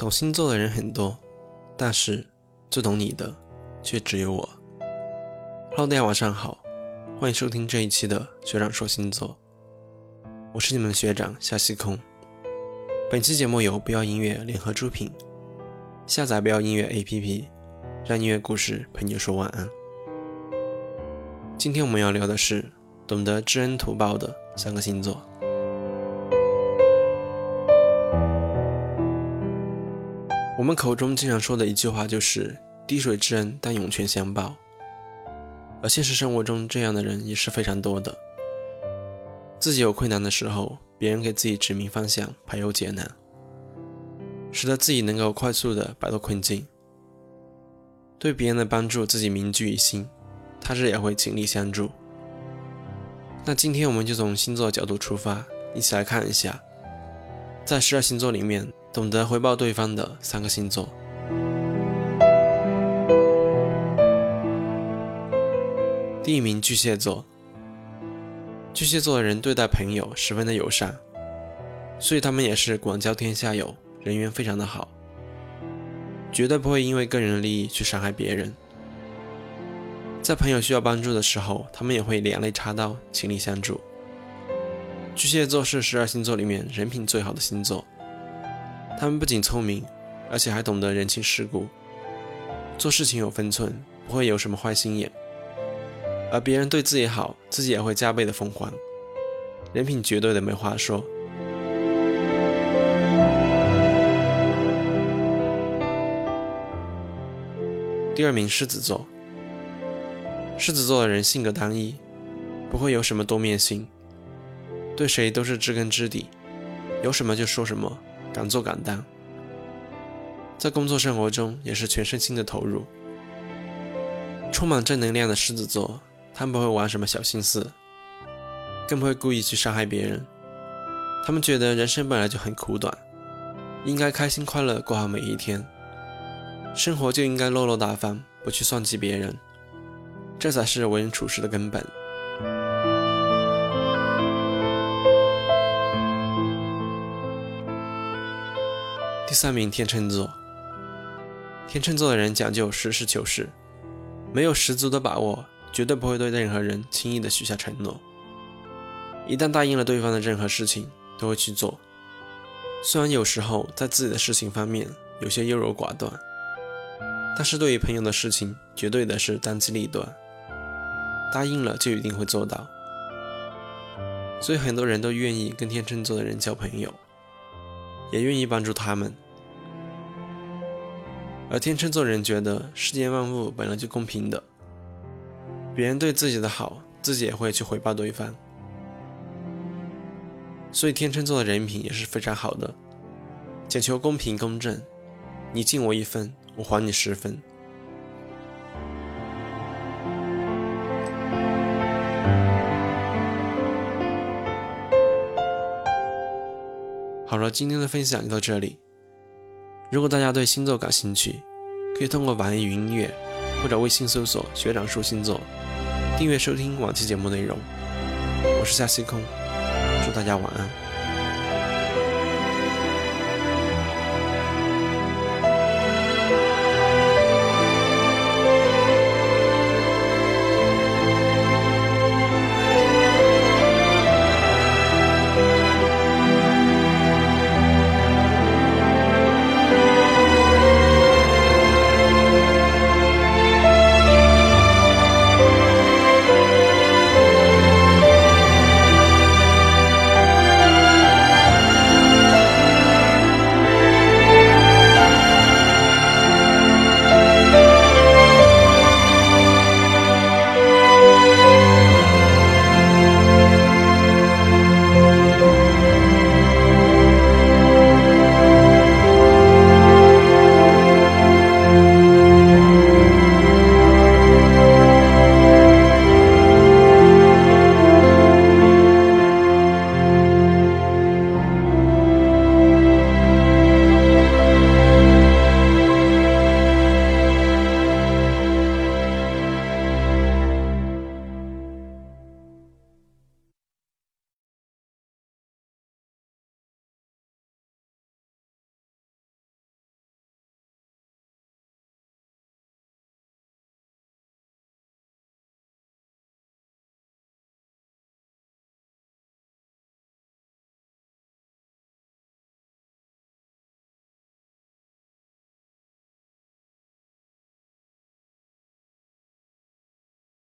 懂星座的人很多，但是最懂你的却只有我。Hello，大家晚上好，欢迎收听这一期的学长说星座，我是你们的学长夏西空。本期节目由不要音乐联合出品，下载不要音乐 APP，让音乐故事陪你说晚安。今天我们要聊的是懂得知恩图报的三个星座。我们口中经常说的一句话就是“滴水之恩，当涌泉相报”，而现实生活中这样的人也是非常多的。自己有困难的时候，别人给自己指明方向，排忧解难，使得自己能够快速的摆脱困境。对别人的帮助，自己铭记于心，他日也会尽力相助。那今天我们就从星座角度出发，一起来看一下，在十二星座里面。懂得回报对方的三个星座。第一名巨蟹座。巨蟹座的人对待朋友十分的友善，所以他们也是广交天下友，人缘非常的好，绝对不会因为个人的利益去伤害别人。在朋友需要帮助的时候，他们也会两肋插刀，倾力相助。巨蟹座是十二星座里面人品最好的星座。他们不仅聪明，而且还懂得人情世故，做事情有分寸，不会有什么坏心眼。而别人对自己好，自己也会加倍的奉还，人品绝对的没话说。第二名，狮子座。狮子座的人性格单一，不会有什么多面性，对谁都是知根知底，有什么就说什么。敢做敢当，在工作生活中也是全身心的投入。充满正能量的狮子座，他们不会玩什么小心思，更不会故意去伤害别人。他们觉得人生本来就很苦短，应该开心快乐过好每一天，生活就应该落落大方，不去算计别人，这才是为人处事的根本。第三名，天秤座。天秤座的人讲究实事求是，没有十足的把握，绝对不会对任何人轻易的许下承诺。一旦答应了对方的任何事情，都会去做。虽然有时候在自己的事情方面有些优柔寡断，但是对于朋友的事情，绝对的是当机立断，答应了就一定会做到。所以很多人都愿意跟天秤座的人交朋友。也愿意帮助他们，而天秤座人觉得世间万物本来就公平的，别人对自己的好，自己也会去回报对方，所以天秤座的人品也是非常好的，讲求公平公正，你敬我一分，我还你十分。好了，今天的分享就到这里。如果大家对星座感兴趣，可以通过网易云音乐或者微信搜索“学长说星座”，订阅收听往期节目内容。我是夏星空，祝大家晚安。